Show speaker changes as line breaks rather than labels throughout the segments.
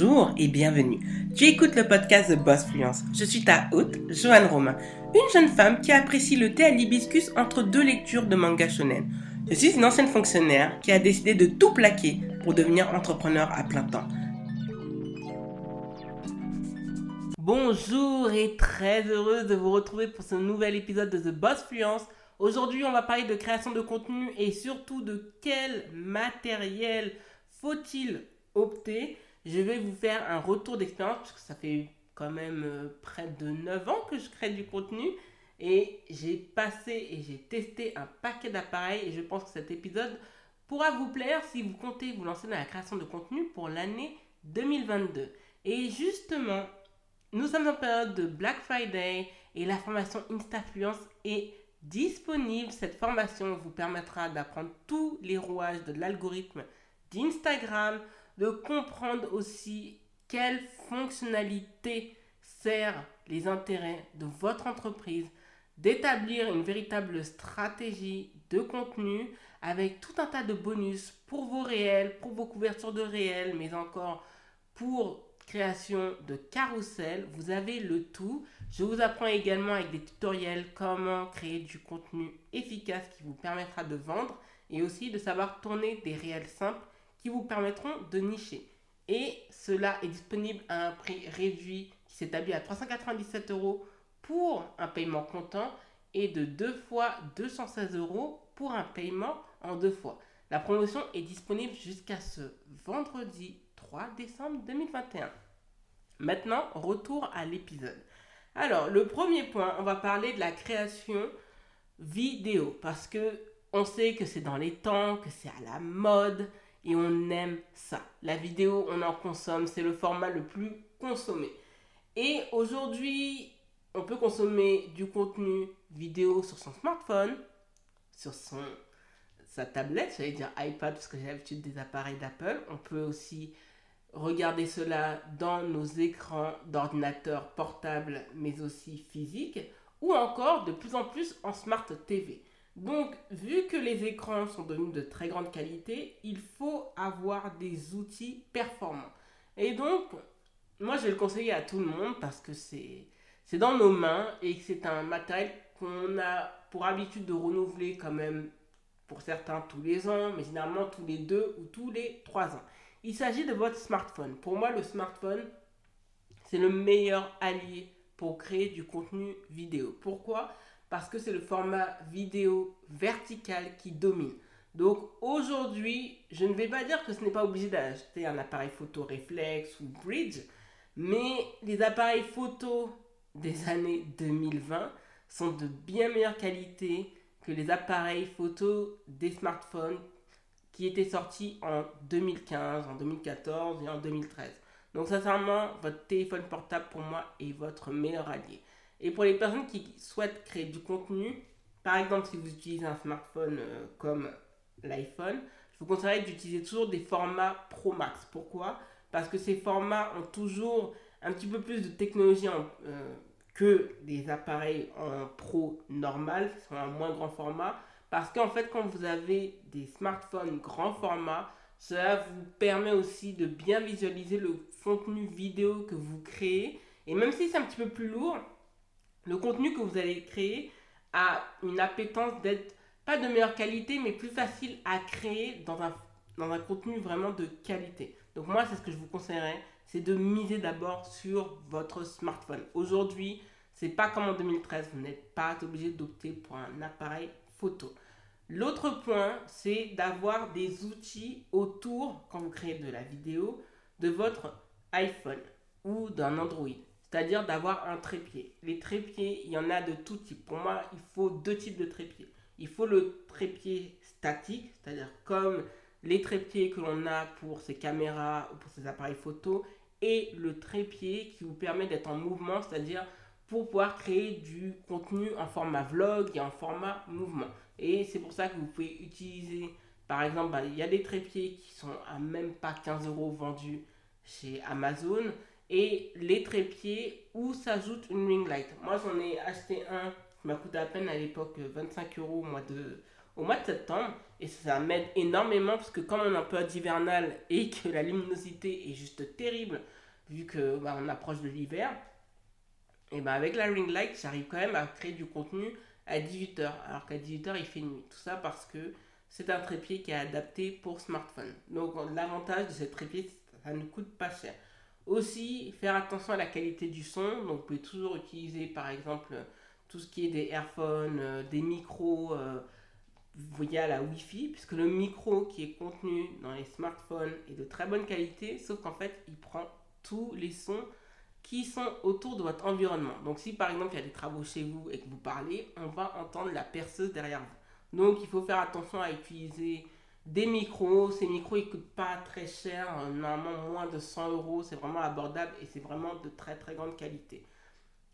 Bonjour et bienvenue. Tu écoutes le podcast de Boss Fluence. Je suis ta hôte, Joanne Romain, une jeune femme qui apprécie le thé à l'hibiscus entre deux lectures de manga shonen. Je suis une ancienne fonctionnaire qui a décidé de tout plaquer pour devenir entrepreneur à plein temps. Bonjour et très heureuse de vous retrouver pour ce nouvel épisode de The Boss Fluence. Aujourd'hui, on va parler de création de contenu et surtout de quel matériel faut-il opter je vais vous faire un retour d'expérience parce ça fait quand même euh, près de 9 ans que je crée du contenu et j'ai passé et j'ai testé un paquet d'appareils et je pense que cet épisode pourra vous plaire si vous comptez vous lancer dans la création de contenu pour l'année 2022. Et justement, nous sommes en période de Black Friday et la formation Instafluence est disponible. Cette formation vous permettra d'apprendre tous les rouages de l'algorithme d'Instagram, de comprendre aussi quelle fonctionnalité sert les intérêts de votre entreprise, d'établir une véritable stratégie de contenu avec tout un tas de bonus pour vos réels, pour vos couvertures de réels, mais encore pour création de carousel. Vous avez le tout. Je vous apprends également avec des tutoriels comment créer du contenu efficace qui vous permettra de vendre et aussi de savoir tourner des réels simples qui vous permettront de nicher. Et cela est disponible à un prix réduit qui s'établit à 397 euros pour un paiement comptant et de 2 fois 216 euros pour un paiement en deux fois. La promotion est disponible jusqu'à ce vendredi 3 décembre 2021. Maintenant, retour à l'épisode. Alors, le premier point, on va parler de la création vidéo parce que on sait que c'est dans les temps, que c'est à la mode, et on aime ça. La vidéo, on en consomme, c'est le format le plus consommé. Et aujourd'hui, on peut consommer du contenu vidéo sur son smartphone, sur son, sa tablette, j'allais dire iPad parce que j'ai l'habitude des appareils d'Apple. On peut aussi regarder cela dans nos écrans d'ordinateur portables, mais aussi physiques, ou encore de plus en plus en Smart TV. Donc, vu que les écrans sont devenus de très grande qualité, il faut avoir des outils performants. Et donc, moi, je vais le conseiller à tout le monde parce que c'est dans nos mains et c'est un matériel qu'on a pour habitude de renouveler quand même pour certains tous les ans, mais généralement tous les deux ou tous les trois ans. Il s'agit de votre smartphone. Pour moi, le smartphone, c'est le meilleur allié pour créer du contenu vidéo. Pourquoi? Parce que c'est le format vidéo vertical qui domine. Donc aujourd'hui, je ne vais pas dire que ce n'est pas obligé d'acheter un appareil photo réflexe ou bridge, mais les appareils photo des années 2020 sont de bien meilleure qualité que les appareils photo des smartphones qui étaient sortis en 2015, en 2014 et en 2013. Donc sincèrement, votre téléphone portable pour moi est votre meilleur allié. Et pour les personnes qui souhaitent créer du contenu, par exemple si vous utilisez un smartphone euh, comme l'iPhone, je vous conseillerais d'utiliser toujours des formats Pro Max. Pourquoi? Parce que ces formats ont toujours un petit peu plus de technologie euh, que des appareils en Pro normal, qui sont un moins grand format. Parce qu'en fait, quand vous avez des smartphones grand format, cela vous permet aussi de bien visualiser le contenu vidéo que vous créez. Et même si c'est un petit peu plus lourd, le contenu que vous allez créer a une appétence d'être pas de meilleure qualité, mais plus facile à créer dans un, contenu vraiment de qualité. Donc moi, c'est ce que je vous conseillerais, c'est de miser d'abord sur votre smartphone. Aujourd'hui, c'est pas comme en 2013, vous n'êtes pas obligé d'opter pour un appareil photo. L'autre point, c'est d'avoir des outils autour, quand vous créez de la vidéo, de votre iPhone ou d'un Android c'est-à-dire d'avoir un trépied. Les trépieds, il y en a de tout type. Pour moi, il faut deux types de trépieds. Il faut le trépied statique, c'est-à-dire comme les trépieds que l'on a pour ses caméras ou pour ses appareils photo, et le trépied qui vous permet d'être en mouvement, c'est-à-dire pour pouvoir créer du contenu en format vlog et en format mouvement. Et c'est pour ça que vous pouvez utiliser, par exemple, bah, il y a des trépieds qui sont à même pas 15 euros vendus chez Amazon et les trépieds où s'ajoute une ring light. Moi, j'en ai acheté un qui m'a coûté à peine à l'époque 25 euros au mois de, au mois de septembre. Et ça m'aide énormément parce que comme on est un peu hivernal et que la luminosité est juste terrible, vu que bah, on approche de l'hiver, et ben avec la ring light, j'arrive quand même à créer du contenu à 18h, alors qu'à 18h il fait nuit. Tout ça parce que c'est un trépied qui est adapté pour smartphone. Donc l'avantage de ce trépied, ça ne coûte pas cher. Aussi, faire attention à la qualité du son. Donc vous pouvez toujours utiliser par exemple tout ce qui est des earphones, euh, des micros euh, via la Wi-Fi, puisque le micro qui est contenu dans les smartphones est de très bonne qualité, sauf qu'en fait il prend tous les sons qui sont autour de votre environnement. Donc si par exemple il y a des travaux chez vous et que vous parlez, on va entendre la perceuse derrière vous. Donc il faut faire attention à utiliser des micros. Ces micros ils coûtent pas très cher, euh, normalement moins de 100 euros, c'est vraiment abordable et c'est vraiment de très très grande qualité.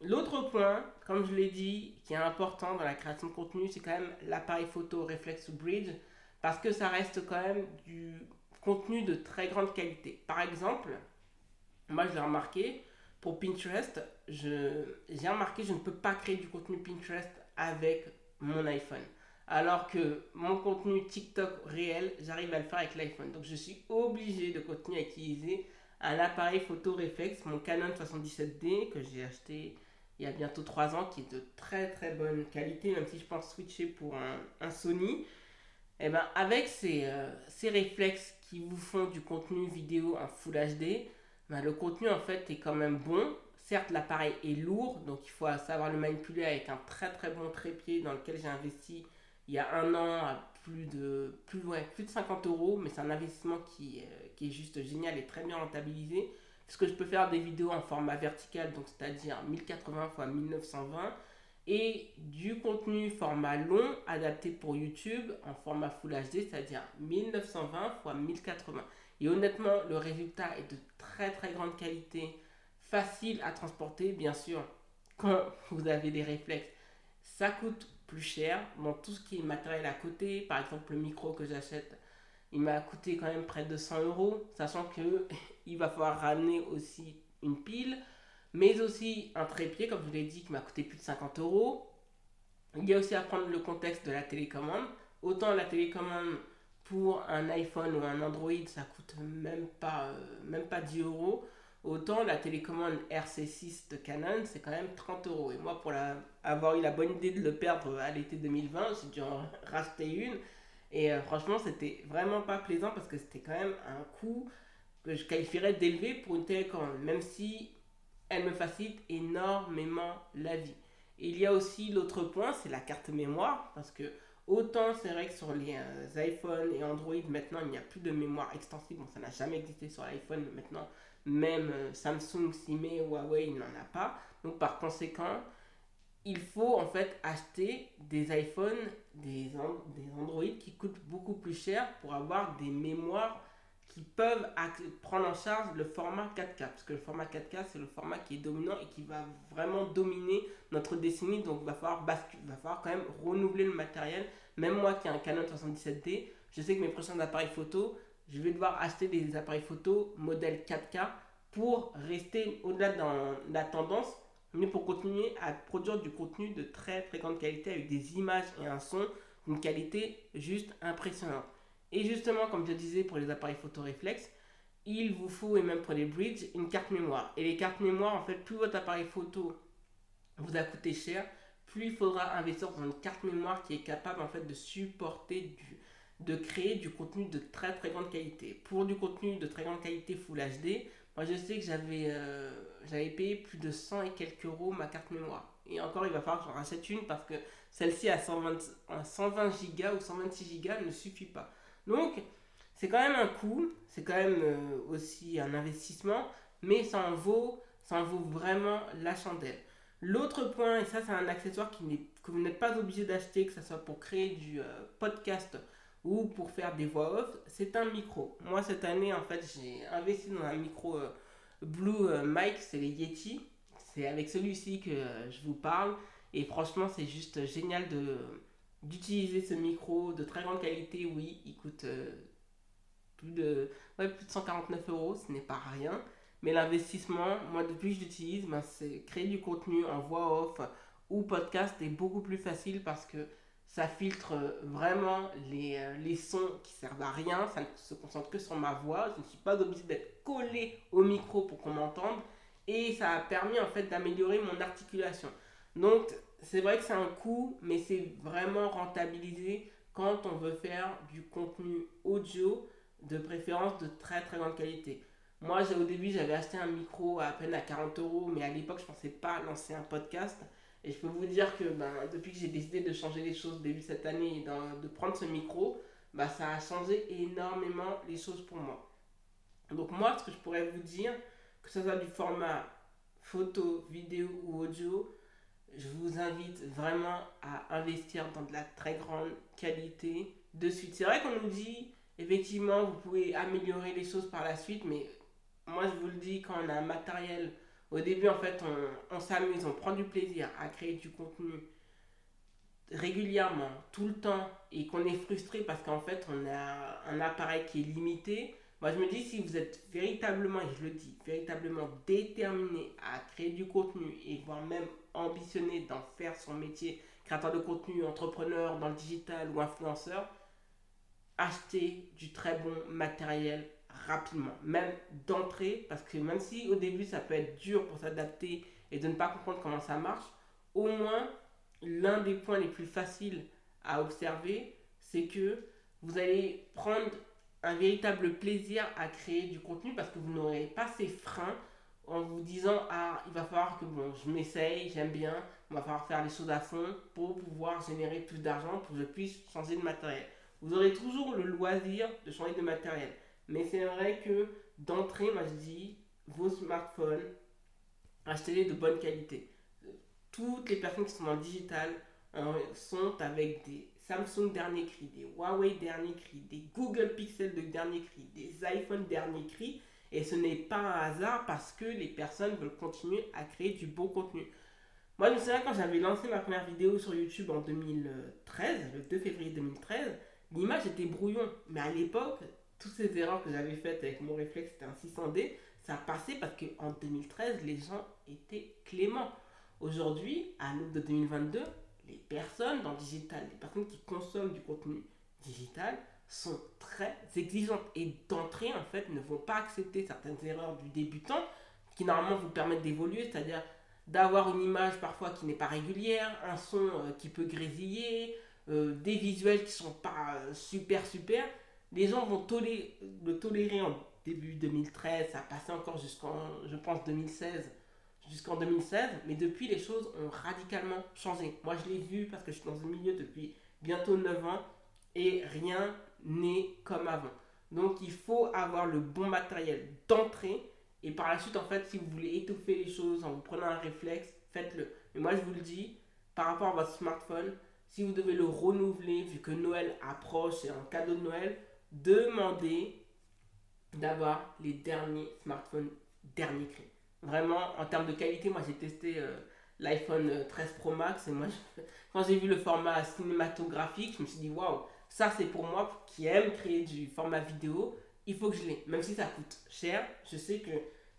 L'autre point, comme je l'ai dit, qui est important dans la création de contenu, c'est quand même l'appareil photo Reflex Bridge parce que ça reste quand même du contenu de très grande qualité. Par exemple, moi je l'ai remarqué, pour Pinterest, j'ai remarqué que je ne peux pas créer du contenu Pinterest avec mon iPhone. Alors que mon contenu TikTok réel, j'arrive à le faire avec l'iPhone. Donc je suis obligé de continuer à utiliser un appareil photo réflexe, mon Canon 77D que j'ai acheté il y a bientôt 3 ans, qui est de très très bonne qualité, même si je pense switcher pour un, Sony. Et eh ben avec ces, euh, ces réflexes qui vous font du contenu vidéo en Full HD, ben, le contenu en fait est quand même bon. Certes, l'appareil est lourd, donc il faut savoir le manipuler avec un très très bon trépied dans lequel j'ai investi il y a un an à plus de, plus, plus de 50 euros, mais c'est un investissement qui, euh, qui est juste génial et très bien rentabilisé. Parce que je peux faire des vidéos en format vertical, donc c'est-à-dire 1080 x 1920, et du contenu format long adapté pour YouTube en format Full HD, c'est-à-dire 1920 x 1080. Et honnêtement, le résultat est de très très grande qualité, facile à transporter, bien sûr, quand vous avez des réflexes. Ça coûte plus cher dans tout ce qui est matériel à côté. Par exemple, le micro que j'achète, il m'a coûté quand même près de 100 euros, sachant que il va falloir ramener aussi une pile, mais aussi un trépied, comme je vous l'ai dit, qui m'a coûté plus de 50 euros. Il y a aussi à prendre le contexte de la télécommande. Autant la télécommande pour un iPhone ou un Android, ça coûte même pas, euh, même pas 10 euros. Autant la télécommande RC6 de Canon, c'est quand même 30 euros. Et moi, pour la, avoir eu la bonne idée de le perdre à l'été 2020, j'ai dû en racheter une. Et euh, franchement, c'était vraiment pas plaisant parce que c'était quand même un coût que je qualifierais d'élevé pour une télécommande, même si elle me facilite énormément la vie. Il y a aussi l'autre point, c'est la carte mémoire, parce que autant c'est vrai que sur les euh, iPhones et Android, maintenant il n'y a plus de mémoire extensible, bon ça n'a jamais existé sur l'iPhone, maintenant même euh, Samsung, Sime, Huawei, il n'en a pas. Donc par conséquent, il faut en fait acheter des iPhones, des, des Android qui coûtent beaucoup plus cher pour avoir des mémoires qui peuvent prendre en charge le format 4K. Parce que le format 4K, c'est le format qui est dominant et qui va vraiment dominer notre décennie. Donc, il va falloir, va falloir quand même renouveler le matériel. Même moi qui ai un Canon 77D, je sais que mes prochains appareils photo, je vais devoir acheter des appareils photo modèle 4K pour rester au-delà de la tendance, mais pour continuer à produire du contenu de très très grande qualité avec des images et un son d'une qualité juste impressionnante. Et justement, comme je disais pour les appareils photo réflexes, il vous faut, et même pour les bridges, une carte mémoire. Et les cartes mémoire, en fait, plus votre appareil photo vous a coûté cher, plus il faudra investir dans une carte mémoire qui est capable en fait de supporter du, de créer du contenu de très très grande qualité. Pour du contenu de très grande qualité Full HD, moi je sais que j'avais euh, payé plus de 100 et quelques euros ma carte mémoire. Et encore, il va falloir que j'en rachète une parce que celle-ci à 120, 120 Go ou 126 Go ne suffit pas. Donc, c'est quand même un coût, c'est quand même euh, aussi un investissement, mais ça en vaut, ça en vaut vraiment la chandelle. L'autre point, et ça c'est un accessoire qui que vous n'êtes pas obligé d'acheter, que ce soit pour créer du euh, podcast ou pour faire des voix off, c'est un micro. Moi cette année en fait j'ai investi dans un micro euh, Blue Mic, c'est les Yeti. C'est avec celui-ci que je vous parle et franchement c'est juste génial de d'utiliser ce micro de très grande qualité, oui, il coûte euh, plus, de, plus de 149 euros, ce n'est pas rien. Mais l'investissement, moi depuis que je l'utilise, ben, c'est créer du contenu en voix off ou podcast est beaucoup plus facile parce que Ça filtre vraiment les, les, sons qui servent à rien. Ça ne se concentre que sur ma voix. Je ne suis pas obligé d'être collé au micro pour qu'on m'entende. Et ça a permis en fait d'améliorer mon articulation. Donc c'est vrai que c'est un coût, mais c'est vraiment rentabilisé quand on veut faire du contenu audio, de préférence de très très grande qualité. Moi, au début, j'avais acheté un micro à peine à 40 euros, mais à l'époque, je ne pensais pas lancer un podcast. Et je peux vous dire que ben, depuis que j'ai décidé de changer les choses début cette année et de prendre ce micro, ben, ça a changé énormément les choses pour moi. Donc moi, ce que je pourrais vous dire, que ce soit du format photo, vidéo ou audio, je vous invite vraiment à investir dans de la très grande qualité de suite. C'est vrai qu'on nous dit, effectivement, vous pouvez améliorer les choses par la suite, mais moi je vous le dis, quand on a un matériel, au début en fait, on, s'amuse, on prend du plaisir à créer du contenu régulièrement, tout le temps, et qu'on est frustré parce qu'en fait, on a un appareil qui est limité. Moi, je me dis, si vous êtes véritablement, et je le dis, véritablement déterminé à créer du contenu et voire même ambitionné d'en faire son métier, créateur de contenu, entrepreneur dans le digital ou influenceur, achetez du très bon matériel rapidement, même d'entrée, parce que même si au début ça peut être dur pour s'adapter et de ne pas comprendre comment ça marche, au moins l'un des points les plus faciles à observer, c'est que vous allez prendre un véritable plaisir à créer du contenu parce que vous n'aurez pas ces freins en vous disant ah il va falloir que bon je m'essaye j'aime bien il va falloir faire les choses à fond pour pouvoir générer plus d'argent pour que je puisse changer de matériel vous aurez toujours le loisir de changer de matériel mais c'est vrai que d'entrée moi je dis vos smartphones achetez-les de bonne qualité toutes les personnes qui sont en digital euh, sont avec des Samsung dernier cri, des Huawei dernier cri, des Google Pixel de dernier cri, des iPhone dernier cri et ce n'est pas un hasard parce que les personnes veulent continuer à créer du beau contenu. Moi, je me souviens quand j'avais lancé ma première vidéo sur YouTube en 2013, le 2 février 2013, l'image était brouillon. Mais à l'époque, toutes ces erreurs que j'avais faites avec mon réflexe, c'était un 600D, ça passait parce qu'en 2013, les gens étaient cléments. Aujourd'hui, à l'aube de 2022, les personnes dans digital, les personnes qui consomment du contenu digital, sont très exigeantes et d'entrée en fait ne vont pas accepter certaines erreurs du débutant qui normalement vous permettent d'évoluer, c'est-à-dire d'avoir une image parfois qui n'est pas régulière, un son euh, qui peut grésiller, euh, des visuels qui sont pas euh, super super. Les gens vont tolérer, le tolérer en début 2013, ça passé encore jusqu'en, je pense, 2016, jusqu'en 2016, mais depuis les choses ont radicalement changé. Moi je l'ai vu parce que je suis dans un milieu depuis bientôt 9 ans et rien n'est comme avant. Donc il faut avoir le bon matériel d'entrée et par la suite en fait si vous voulez étouffer les choses en vous prenant un réflexe, faites-le. Mais moi je vous le dis, par rapport à votre smartphone, si vous devez le renouveler vu que Noël approche et un cadeau de Noël, demandez d'avoir les derniers smartphones dernier cri. Vraiment en termes de qualité, moi j'ai testé euh, l'iPhone 13 Pro Max et moi quand j'ai vu le format cinématographique, je me suis dit waouh ça, c'est pour moi qui aime créer du format vidéo. Il faut que je l'ai. Même si ça coûte cher, je sais que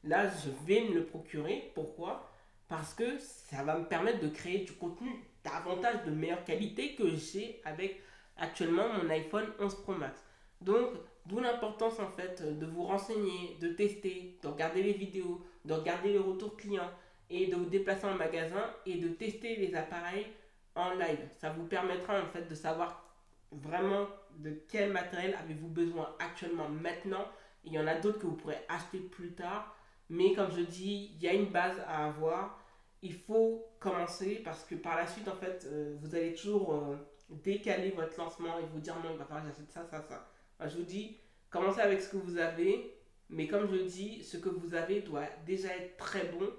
là, je vais me le procurer. Pourquoi? Parce que ça va me permettre de créer du contenu davantage de meilleure qualité que j'ai avec actuellement mon iPhone 11 Pro Max. Donc, d'où l'importance en fait de vous renseigner, de tester, de regarder les vidéos, de regarder les retours clients et de vous déplacer en magasin et de tester les appareils en live. Ça vous permettra en fait de savoir vraiment de quel matériel avez-vous besoin actuellement maintenant. Il y en a d'autres que vous pourrez acheter plus tard. Mais comme je dis, il y a une base à avoir. Il faut commencer parce que par la suite, en fait, euh, vous allez toujours euh, décaler votre lancement et vous dire non, il va falloir que j'achète ça, ça, ça. Je vous dis, commencez avec ce que vous avez. Mais comme je dis, ce que vous avez doit déjà être très bon.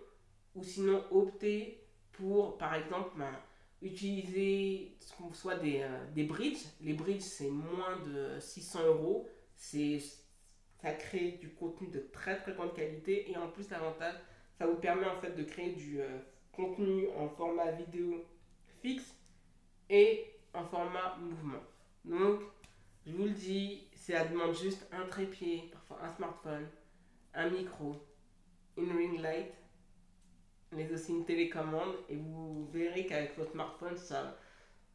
Ou sinon, optez pour, par exemple, ben, utiliser soit des, euh, des bridges. Les bridges, c'est moins de 600 euros. Ça crée du contenu de très très grande qualité. Et en plus, l'avantage, ça vous permet en fait de créer du euh, contenu en format vidéo fixe et en format mouvement. Donc, je vous le dis, ça demande juste un trépied, parfois un smartphone, un micro, une ring light mais aussi une télécommande et vous verrez qu'avec votre smartphone, ça,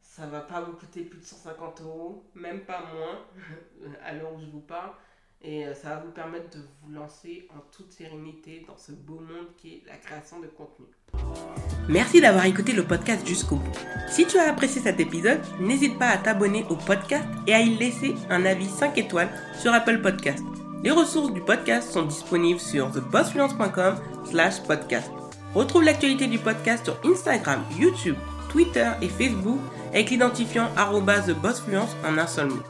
Ça va pas vous coûter plus de 150 euros, même pas moins, à l'heure où je vous parle. Et euh, ça va vous permettre de vous lancer en toute sérénité dans ce beau monde qui est la création de contenu. Merci d'avoir écouté le podcast jusqu'au bout. Si tu as apprécié cet épisode, n'hésite pas à t'abonner au podcast et à y laisser un avis 5 étoiles sur Apple Podcast. Les ressources du podcast sont disponibles sur thebossfluence.com slash podcast. Retrouve l'actualité du podcast sur Instagram, YouTube, Twitter et Facebook avec l'identifiant TheBossFluence en un seul mot.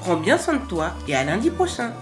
Prends bien soin de toi et à lundi prochain